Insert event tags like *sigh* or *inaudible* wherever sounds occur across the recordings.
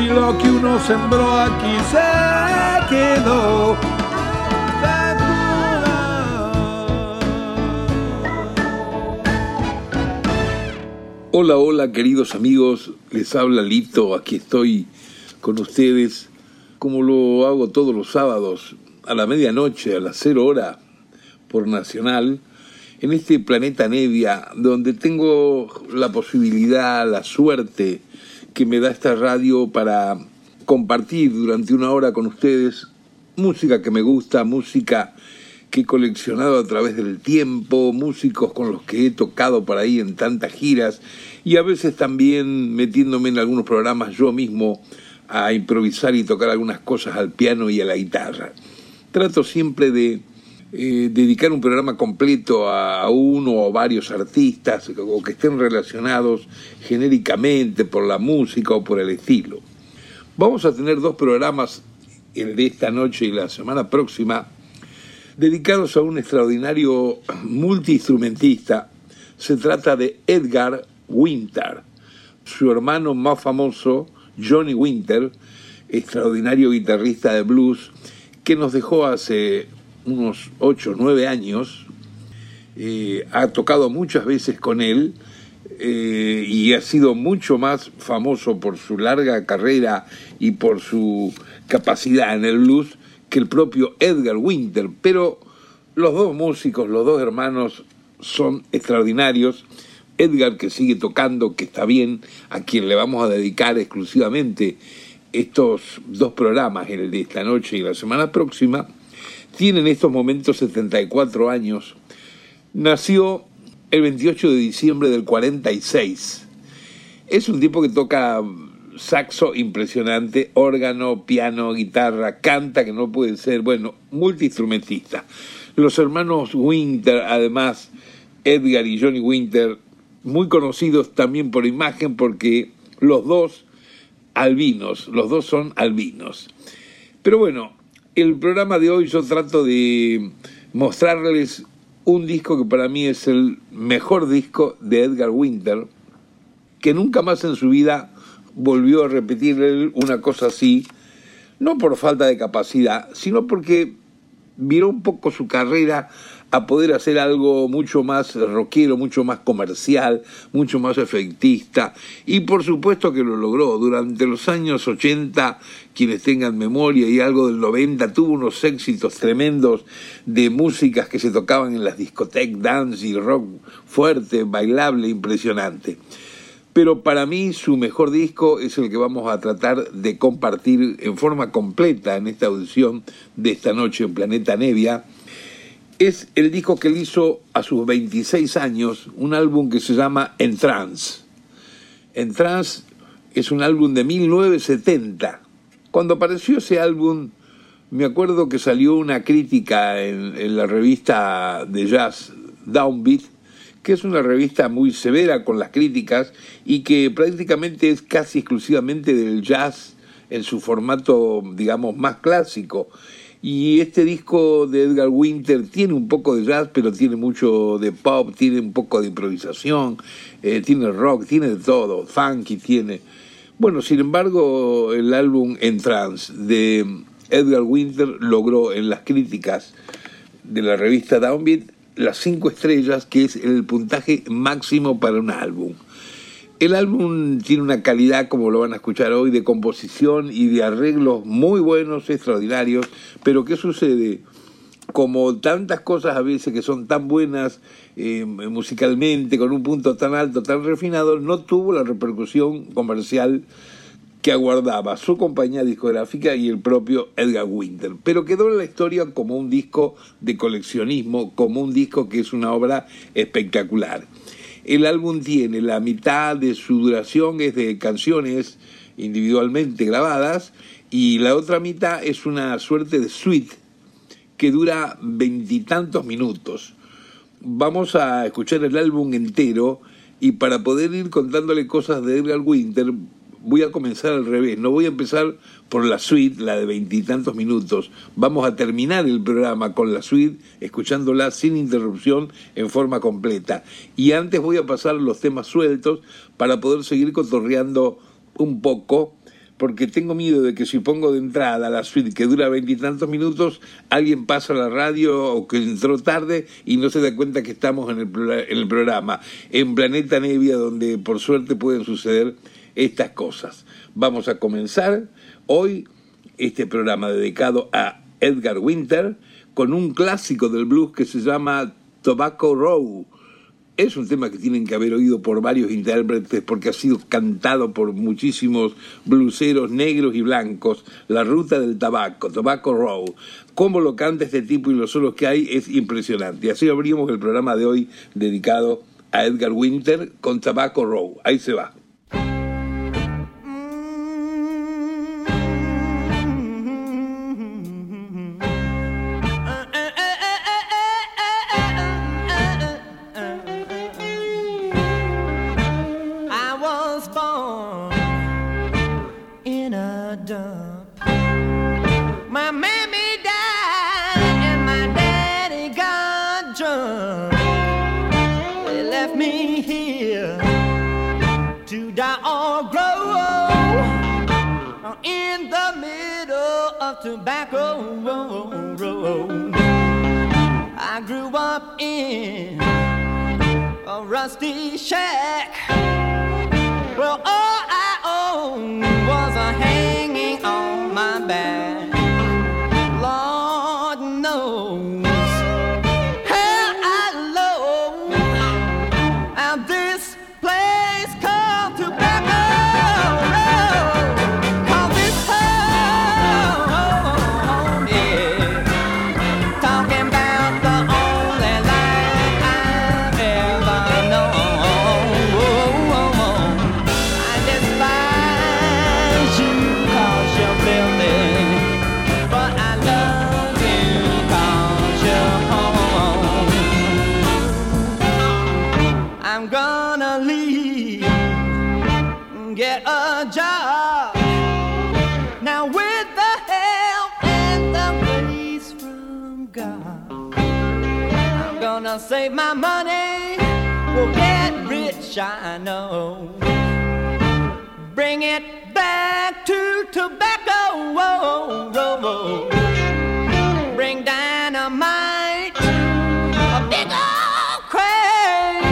si lo que uno sembró aquí se quedó. Hola, hola queridos amigos, les habla Lito, aquí estoy con ustedes como lo hago todos los sábados a la medianoche, a las cero hora por Nacional, en este planeta Nevia, donde tengo la posibilidad, la suerte, que me da esta radio para compartir durante una hora con ustedes música que me gusta, música que he coleccionado a través del tiempo, músicos con los que he tocado por ahí en tantas giras y a veces también metiéndome en algunos programas yo mismo a improvisar y tocar algunas cosas al piano y a la guitarra. Trato siempre de eh, dedicar un programa completo a, uno o varios artistas o que estén relacionados genéricamente por la música o por el estilo. Vamos a tener dos programas, el de esta noche y la semana próxima, dedicados a un extraordinario multiinstrumentista. Se trata de Edgar Winter, su hermano más famoso, Johnny Winter, extraordinario guitarrista de blues, que nos dejó hace unos 8 o 9 años, eh, ha tocado muchas veces con él eh, y ha sido mucho más famoso por su larga carrera y por su capacidad en el blues que el propio Edgar Winter. Pero los dos músicos, los dos hermanos, son extraordinarios. Edgar, que sigue tocando, que está bien, a quien le vamos a dedicar exclusivamente estos dos programas, el de esta noche y la semana próxima, tiene en estos momentos 74 años. Nació el 28 de diciembre del 46. Es un tipo que toca saxo impresionante, órgano, piano, guitarra, canta que no puede ser, bueno, multiinstrumentista. Los hermanos Winter, además, Edgar y Johnny Winter, muy conocidos también por imagen porque los dos albinos, los dos son albinos. Pero bueno, el programa de hoy yo trato de mostrarles un disco que para mí es el mejor disco de Edgar Winter, que nunca más en su vida volvió a repetir una cosa así, no por falta de capacidad, sino porque viró un poco su carrera a poder hacer algo mucho más rockero, mucho más comercial, mucho más efectista. Y por supuesto que lo logró. Durante los años 80, quienes tengan memoria y algo del 90, tuvo unos éxitos tremendos de músicas que se tocaban en las discotecas, dance y rock fuerte, bailable, impresionante. Pero para mí su mejor disco es el que vamos a tratar de compartir en forma completa en esta audición de esta noche en Planeta Nevia es el disco que él hizo a sus 26 años, un álbum que se llama En Trance. En Trance es un álbum de 1970. Cuando apareció ese álbum, me acuerdo que salió una crítica en, en la revista de jazz Downbeat, que es una revista muy severa con las críticas y que prácticamente es casi exclusivamente del jazz en su formato, digamos, más clásico. Y este disco de Edgar Winter tiene un poco de jazz, pero tiene mucho de pop, tiene un poco de improvisación, eh, tiene rock, tiene de todo, funky tiene. Bueno, sin embargo, el álbum En Trance de Edgar Winter logró en las críticas de la revista Downbeat las cinco estrellas, que es el puntaje máximo para un álbum. El álbum tiene una calidad, como lo van a escuchar hoy, de composición y de arreglos muy buenos, extraordinarios, pero ¿qué sucede? Como tantas cosas a veces que son tan buenas eh, musicalmente, con un punto tan alto, tan refinado, no tuvo la repercusión comercial que aguardaba su compañía discográfica y el propio Edgar Winter. Pero quedó en la historia como un disco de coleccionismo, como un disco que es una obra espectacular. El álbum tiene la mitad de su duración es de canciones individualmente grabadas y la otra mitad es una suerte de suite que dura veintitantos minutos. Vamos a escuchar el álbum entero y para poder ir contándole cosas de Edgar Winter voy a comenzar al revés. No voy a empezar por la suite, la de veintitantos minutos. Vamos a terminar el programa con la suite, escuchándola sin interrupción en forma completa. Y antes voy a pasar los temas sueltos para poder seguir cotorreando un poco porque tengo miedo de que si pongo de entrada la suite que dura veintitantos minutos, alguien pasa a la radio o que entró tarde y no se da cuenta que estamos en el, en el programa, en Planeta Nevia, donde por suerte pueden suceder estas cosas. Vamos a comenzar hoy este programa dedicado a Edgar Winter con un clásico del blues que se llama Tobacco Row es un tema que tienen que haber oído por varios intérpretes porque ha sido cantado por muchísimos bluseros negros y blancos. La ruta del tabaco, Tobacco Row. Cómo lo canta este tipo y los solos que hay es impresionante. Así abrimos el programa de hoy dedicado a Edgar Winter con Tobacco Row. Ahí se va. Rusty shack. Save my money, will get rich, I know. Bring it back to tobacco, whoa, whoa, whoa. Bring dynamite, a big old crane,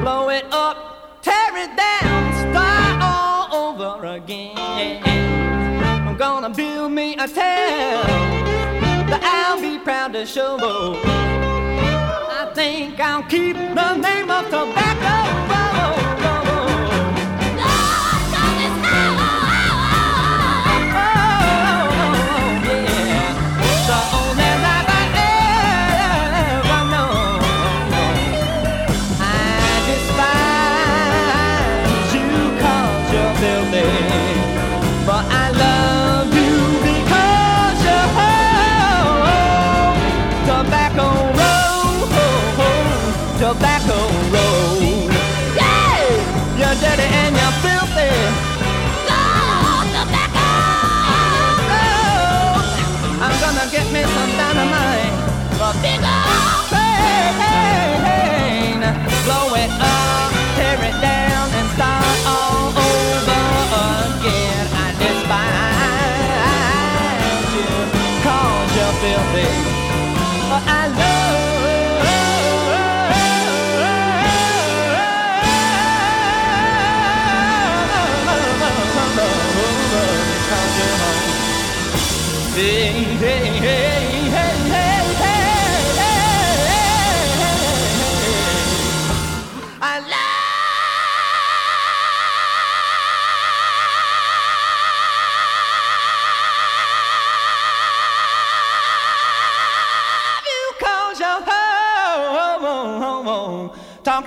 blow it up, tear it down, start all over again. I'm gonna build me a town that I'll be proud to show think I'll keep the name of tobacco.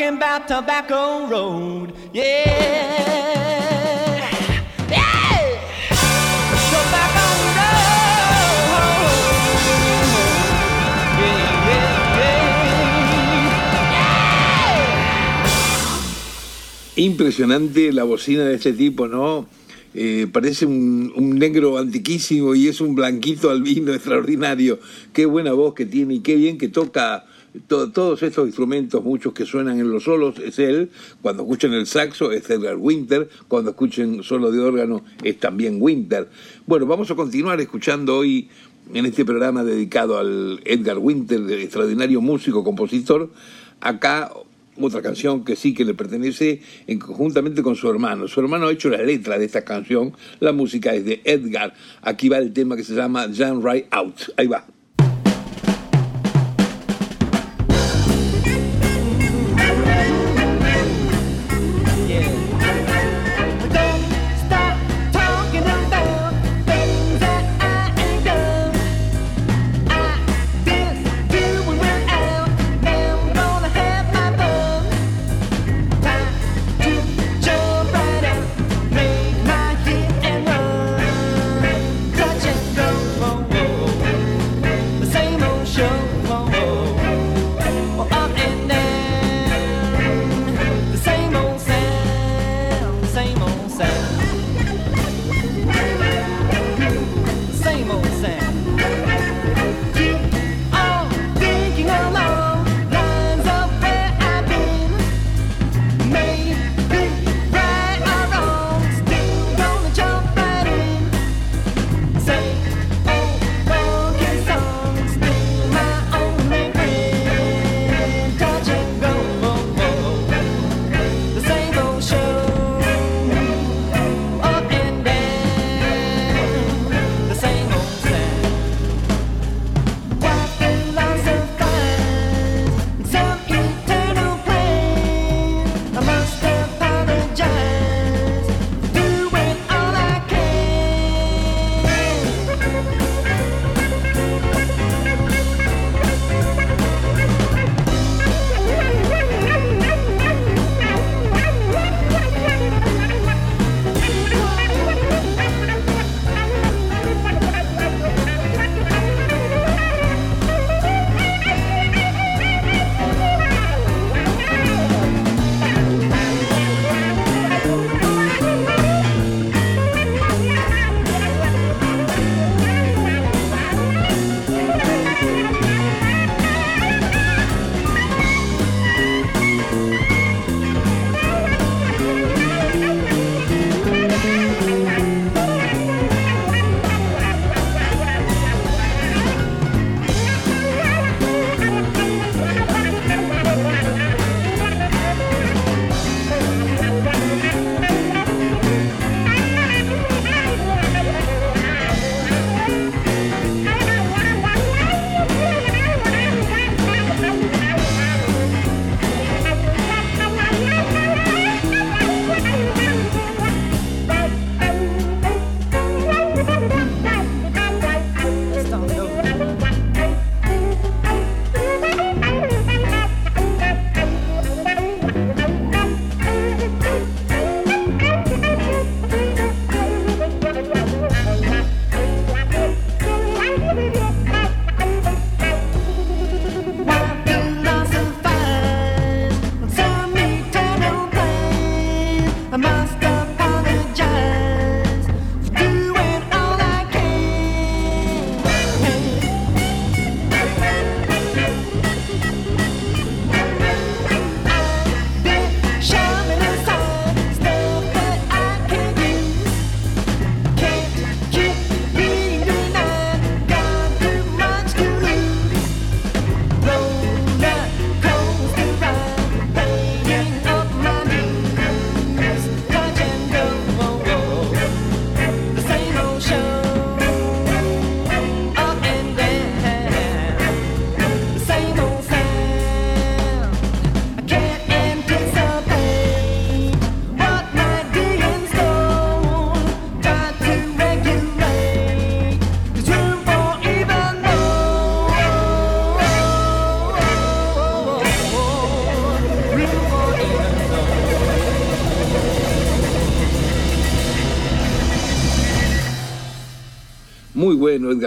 talking about Tobacco Road. Yeah. Impresionante la bocina de este tipo, ¿no? Eh, parece un, negro antiquísimo y es un blanquito albino *laughs* extraordinario. Qué buena voz que tiene y qué bien que toca todos estos instrumentos, muchos que suenan en los solos, es él. Cuando escuchen el saxo es Edgar Winter. Cuando escuchen solo de órgano es también Winter. Bueno, vamos a continuar escuchando hoy en este programa dedicado al Edgar Winter, extraordinario músico, compositor. Acá otra canción que sí que le pertenece en, conjuntamente con su hermano. Su hermano ha hecho la letra de esta canción, la música es de Edgar. Aquí va el tema que se llama Jan Right Out. Ahí va.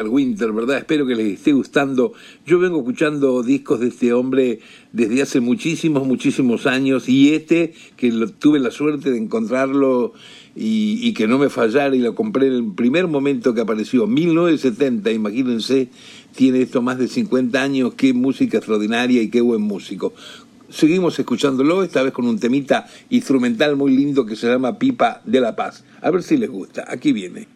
Winter, ¿verdad? Espero que les esté gustando. Yo vengo escuchando discos de este hombre desde hace muchísimos, muchísimos años y este, que tuve la suerte de encontrarlo y, y, que no me fallara y lo compré en el primer momento que apareció, 1970, imagínense, tiene esto más de 50 años, qué música extraordinaria y qué buen músico. Seguimos escuchándolo, esta vez con un temita instrumental muy lindo que se llama Pipa de la Paz. A ver si les gusta. Aquí viene.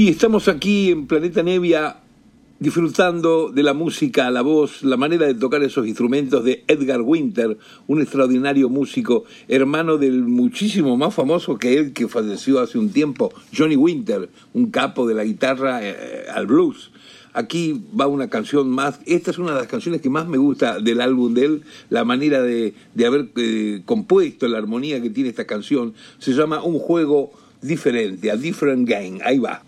Sí, estamos aquí en Planeta Nevia disfrutando de la música, la voz, la manera de tocar esos instrumentos de Edgar Winter, un extraordinario músico, hermano del muchísimo más famoso que él, que falleció hace un tiempo, Johnny Winter, un capo de la guitarra eh, al blues. Aquí va una canción más, esta es una de las canciones que más me gusta del álbum de él, la manera de, haber eh, compuesto, la armonía que tiene esta canción, se llama Un juego diferente, a different game, ahí va.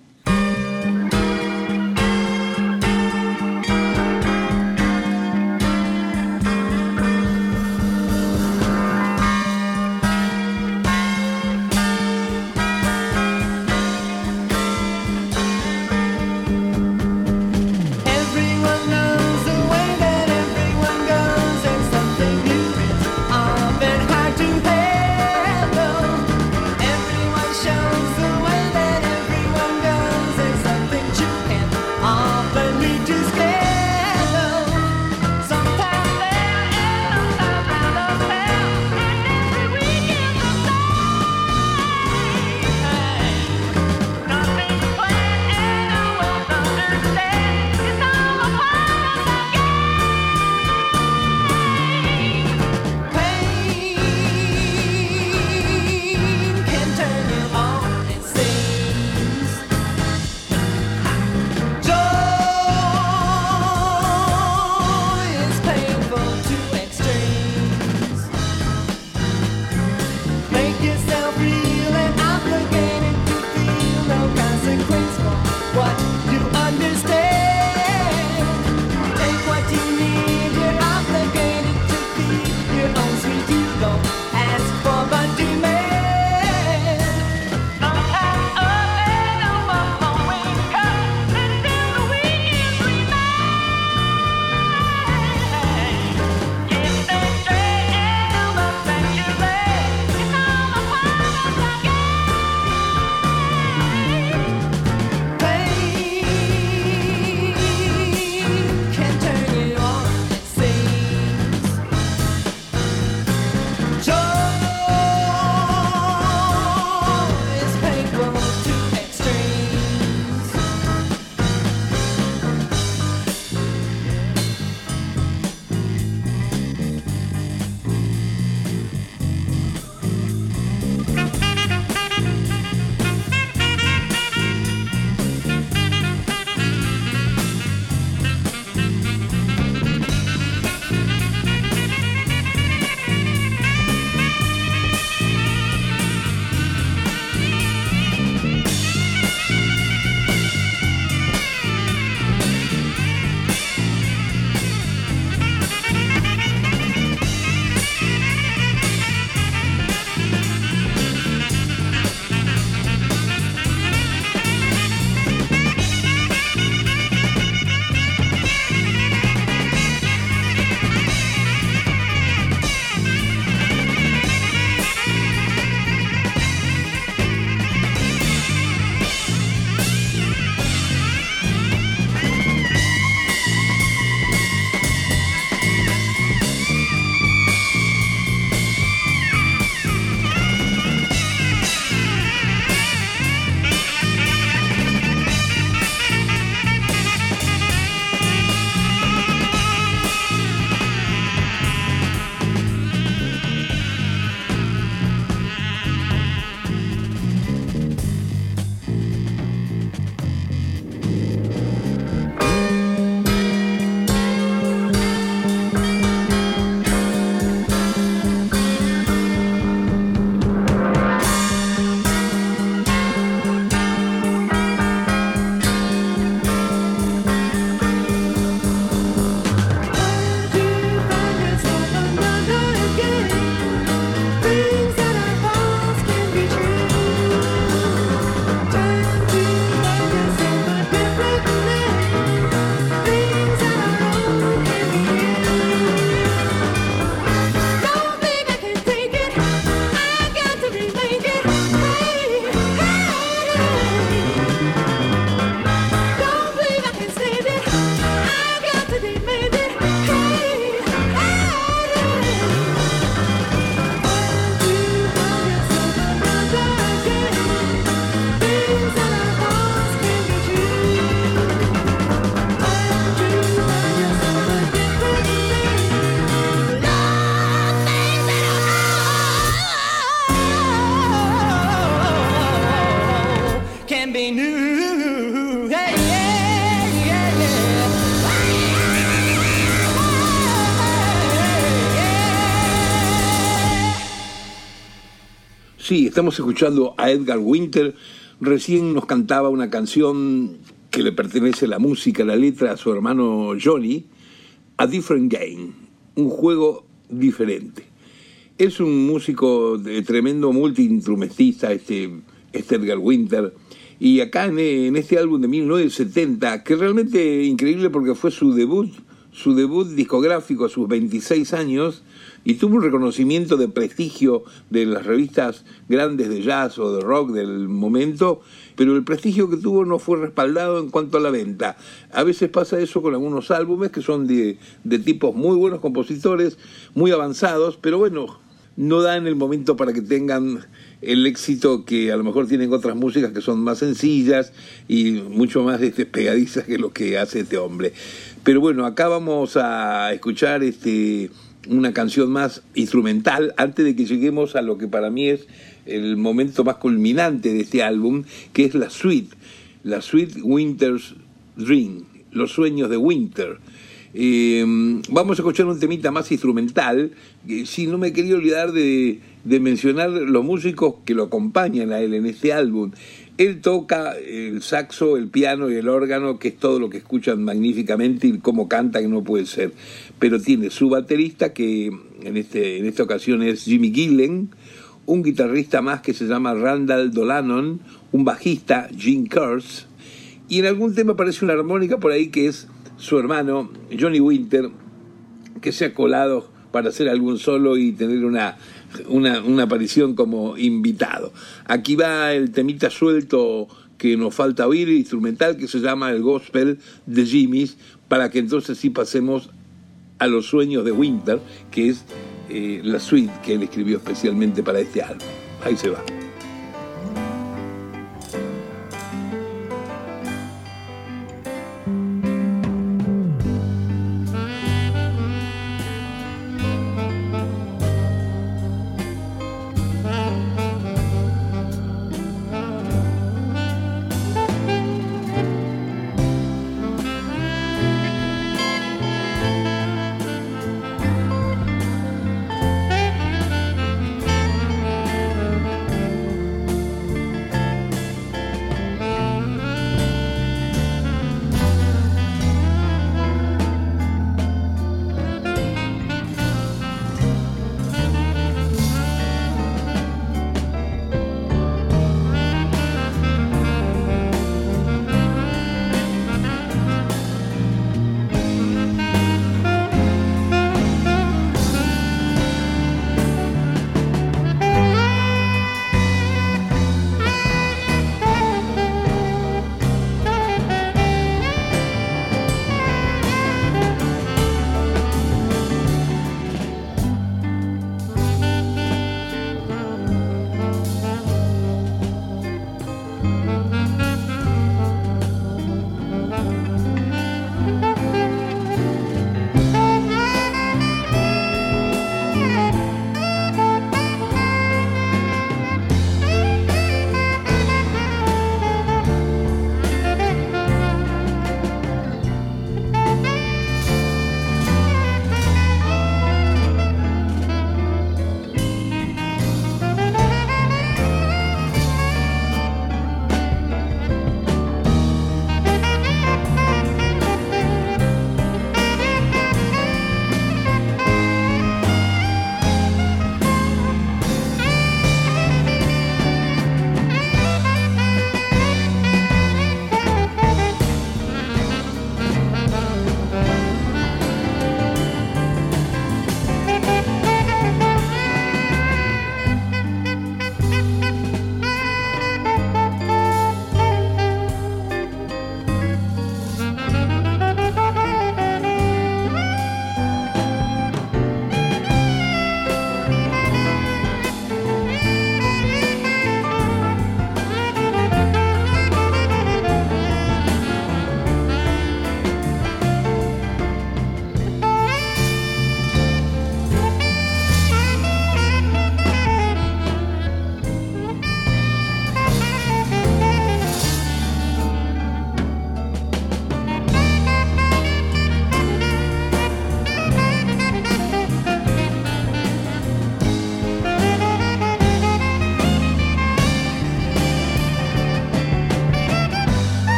Sí, estamos escuchando a Edgar Winter. Recién nos cantaba una canción que le pertenece la música, la letra a su hermano Johnny, A Different Game, un juego diferente. Es un músico de tremendo multiinstrumentista, este, este Edgar Winter. Y acá en, este álbum de 1970, que realmente increíble porque fue su debut su debut discográfico a sus 26 años y tuvo un reconocimiento de prestigio de las revistas grandes de jazz o de rock del momento, pero el prestigio que tuvo no fue respaldado en cuanto a la venta. A veces pasa eso con algunos álbumes que son de, de tipos muy buenos compositores, muy avanzados, pero bueno, no da en el momento para que tengan el éxito que a lo mejor tienen otras músicas que son más sencillas y mucho más este, pegadizas que lo que hace este hombre. Pero bueno, acá vamos a escuchar este, una canción más instrumental antes de que lleguemos a lo que para mí es el momento más culminante de este álbum, que es la suite, la suite Winter's Dream, los sueños de Winter. Eh, vamos a escuchar un temita más instrumental. Si no me quería olvidar de, de mencionar los músicos que lo acompañan a él en este álbum. Él toca el saxo, el piano y el órgano, que es todo lo que escuchan magníficamente y cómo canta que no puede ser. Pero tiene su baterista, que en, este, en esta ocasión es Jimmy Gillen, un guitarrista más que se llama Randall Dolanon, un bajista, Gene Kurtz, y en algún tema aparece una armónica por ahí que es su hermano, Johnny Winter, que se ha colado para hacer algún solo y tener una una, aparición como invitado. Aquí va el temita suelto que nos falta oír, instrumental, que se llama el Gospel de Jimmy's, para que entonces sí pasemos a los sueños de Winter, que es eh, la suite que él escribió especialmente para este álbum. Ahí se va.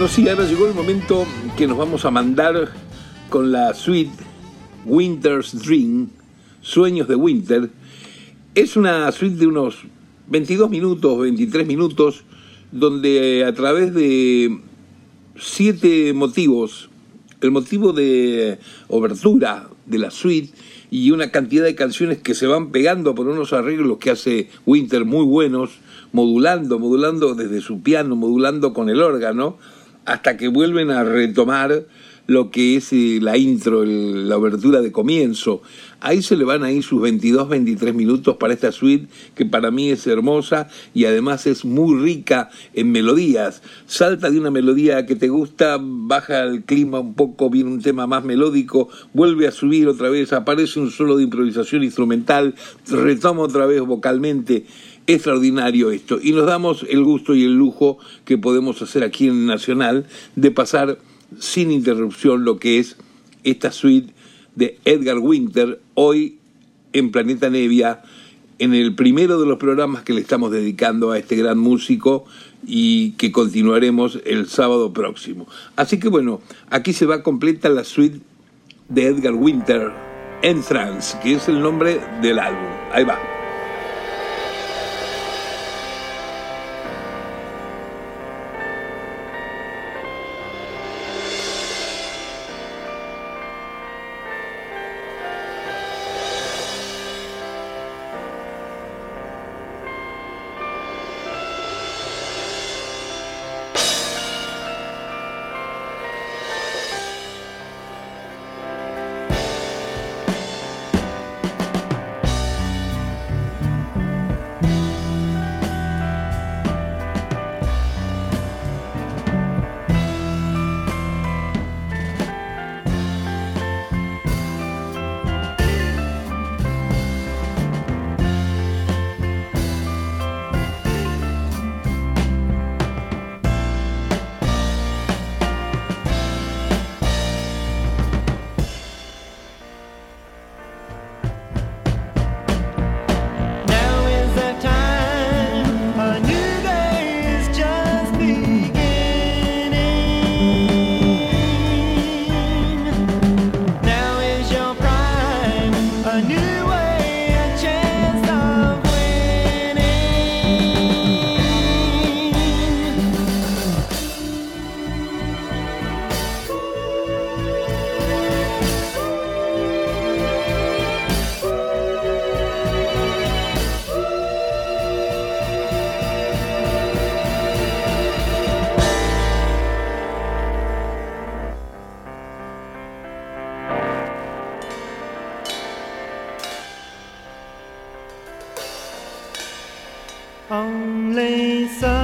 Bueno, sí, ahora llegó el momento que nos vamos a mandar con la suite Winter's Dream, Sueños de Winter. Es una suite de unos 22 minutos, 23 minutos, donde a través de siete motivos, el motivo de obertura de la suite y una cantidad de canciones que se van pegando por unos arreglos que hace Winter muy buenos, modulando, modulando desde su piano, modulando con el órgano, hasta que vuelven a retomar lo que es eh, la intro, la abertura de comienzo. Ahí se le van ahí sus 22, 23 minutos para esta suite que para mí es hermosa y además es muy rica en melodías. Salta de una melodía que te gusta, baja el clima un poco, viene un tema más melódico, vuelve a subir otra vez, aparece un solo de improvisación instrumental, retoma otra vez vocalmente extraordinario esto. Y nos damos el gusto y el lujo que podemos hacer aquí en Nacional de pasar sin interrupción lo que es esta suite de Edgar Winter, hoy en Planeta Nevia, en el primero de los programas que le estamos dedicando a este gran músico y que continuaremos el sábado próximo. Así que bueno, aquí se va completa la suite de Edgar Winter, en France, que es el nombre del álbum. Ahí va. 长泪洒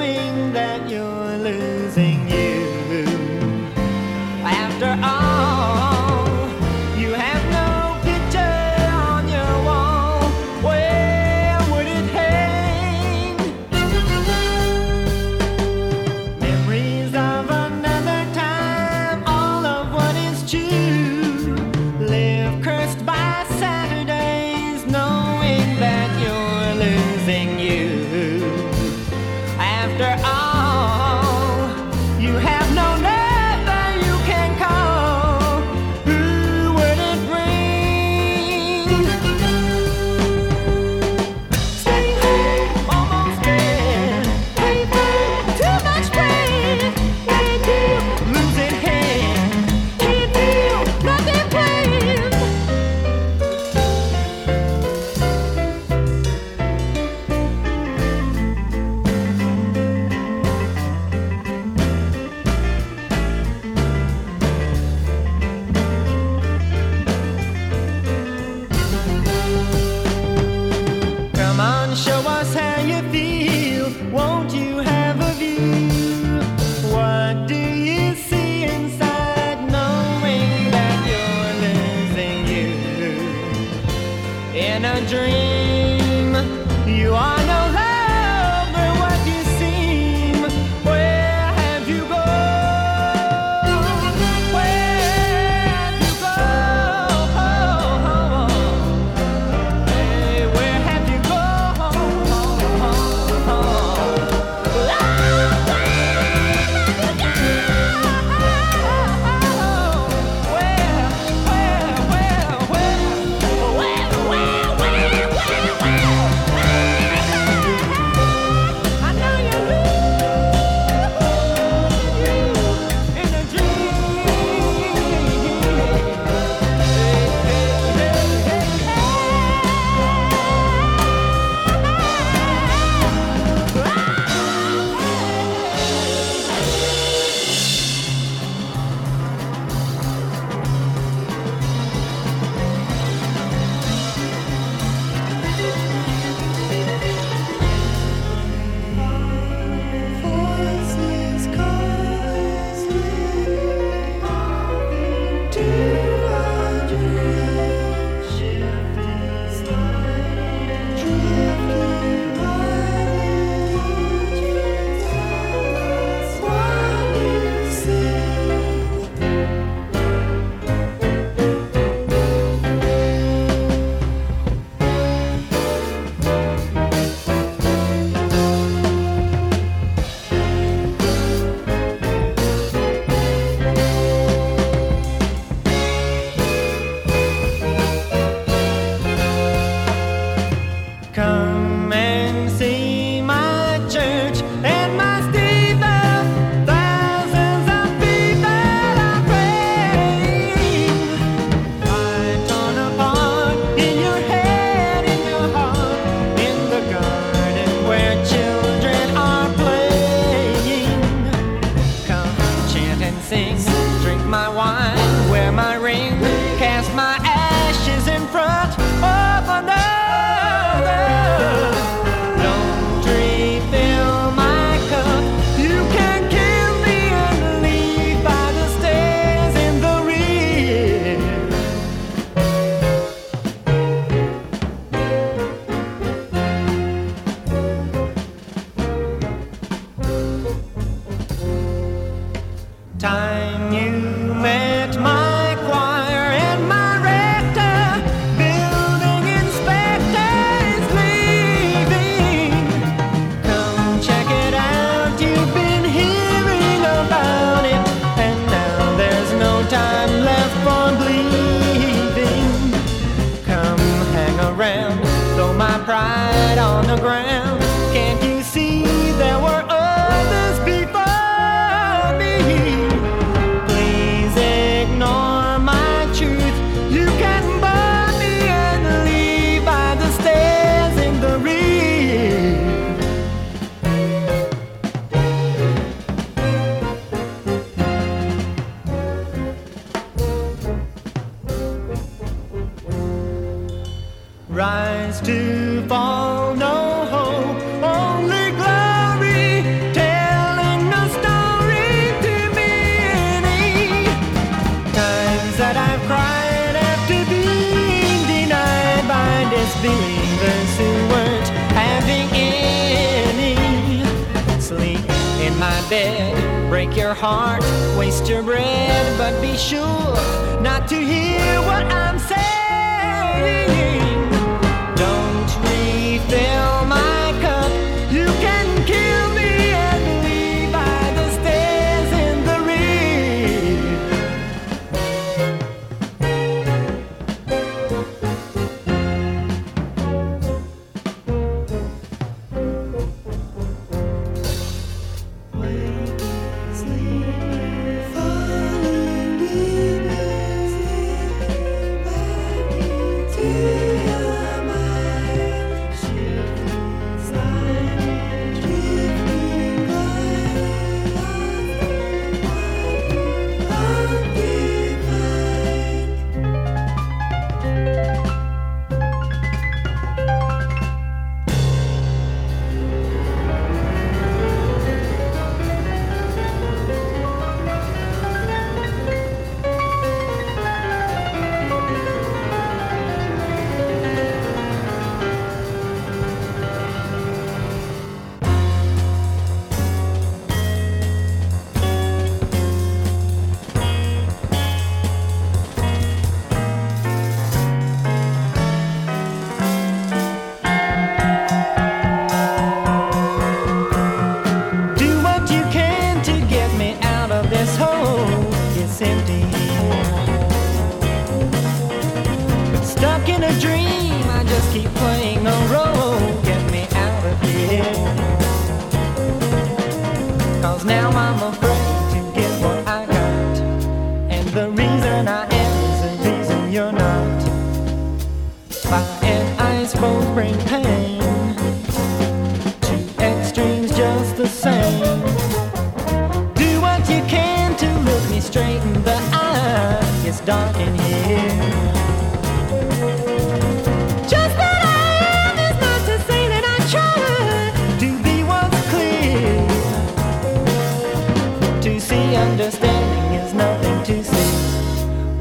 knowing that you're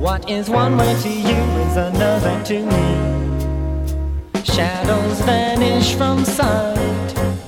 What is one way to you is another to me. Shadows vanish from sight.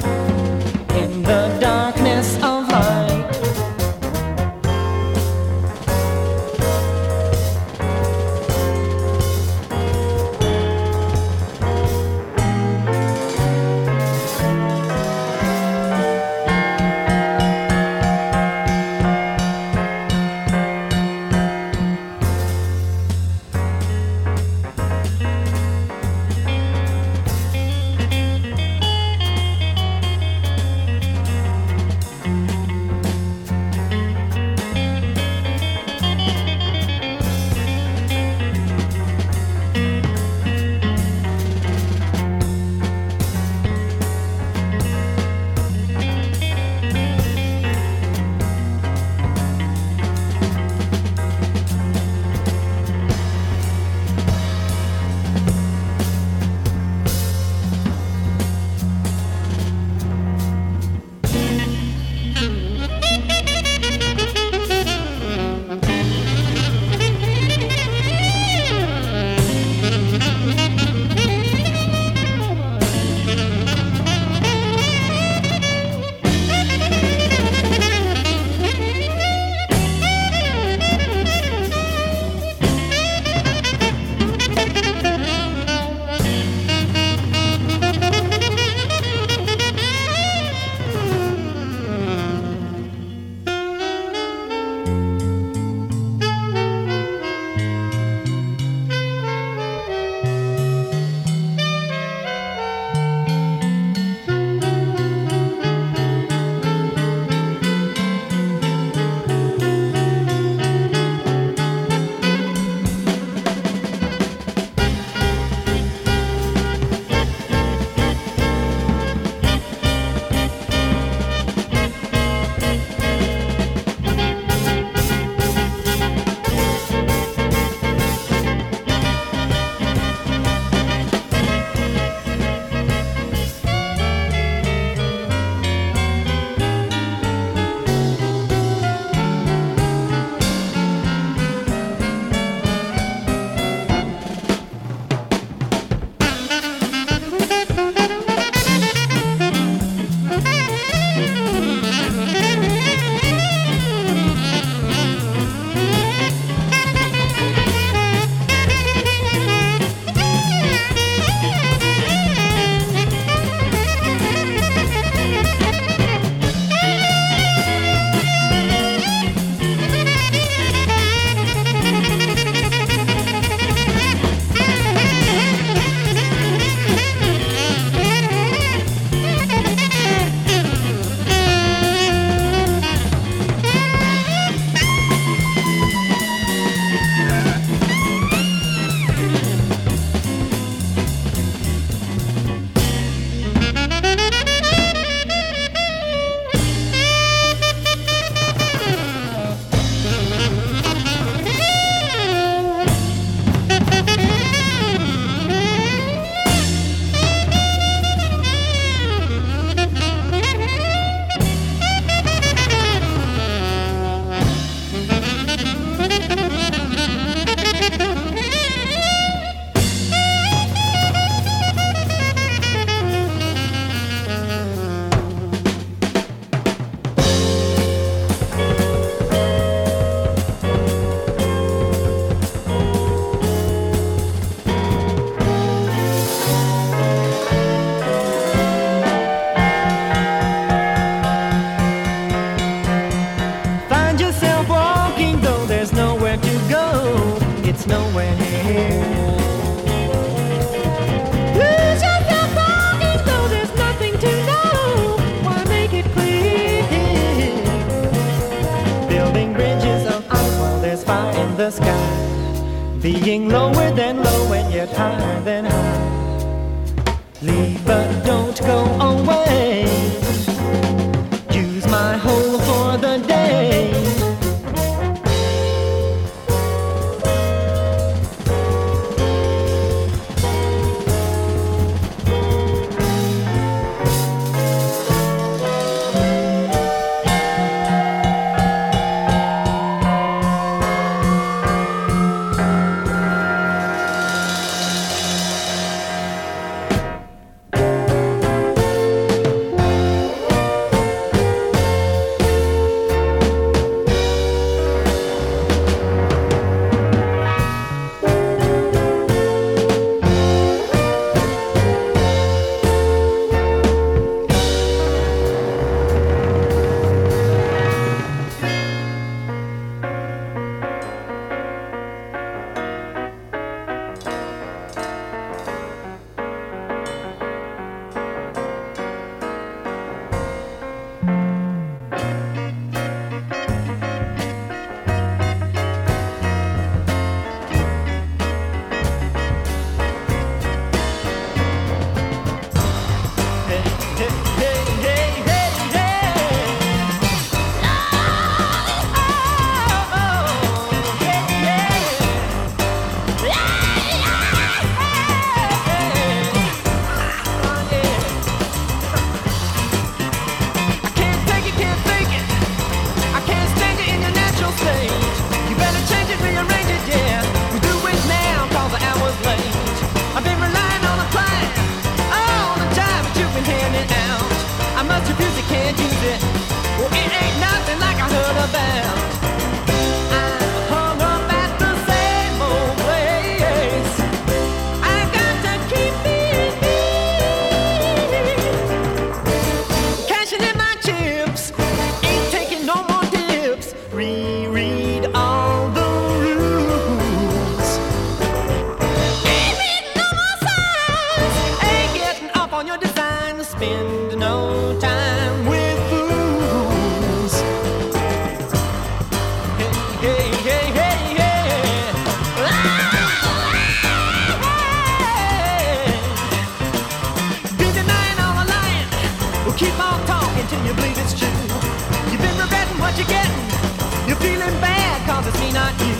not you.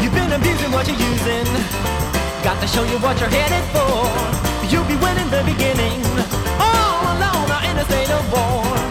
You've been abusing what you're using. Got to show you what you're headed for. You'll be winning the beginning. All alone, or in a state of war.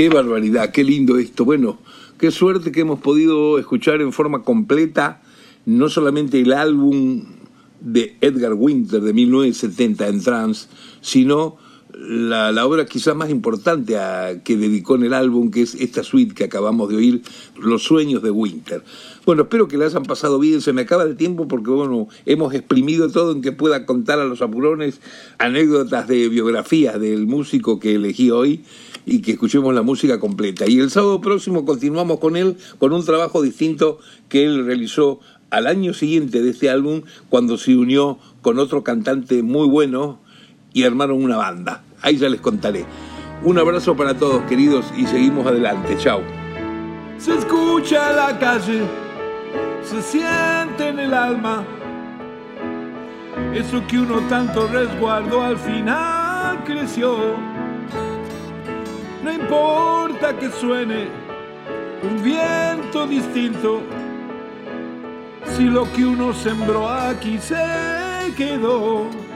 Qué barbaridad, qué lindo esto. Bueno, qué suerte que hemos podido escuchar en forma completa no solamente el álbum de Edgar Winter de 1970 en trance, sino la, obra quizás más importante a- que dedicó en el álbum, que es esta suite que acabamos de oír, Los sueños de Winter. Bueno, espero que la hayan pasado bien. Se me acaba el tiempo porque, bueno, hemos exprimido todo en que pueda contar a los apurones anécdotas de biografías del músico que elegí hoy y que escuchemos la música completa. Y el sábado próximo continuamos con él con un trabajo distinto que él realizó al año siguiente de este álbum cuando se unió con otro cantante muy bueno y armaron una banda. Ahí ya les contaré. Un abrazo para todos, queridos, y seguimos adelante. Chao. Se escucha en la calle, se siente en el alma. Eso que uno tanto resguardó al final creció. No importa que suene un viento distinto, si lo que uno sembró aquí se quedó.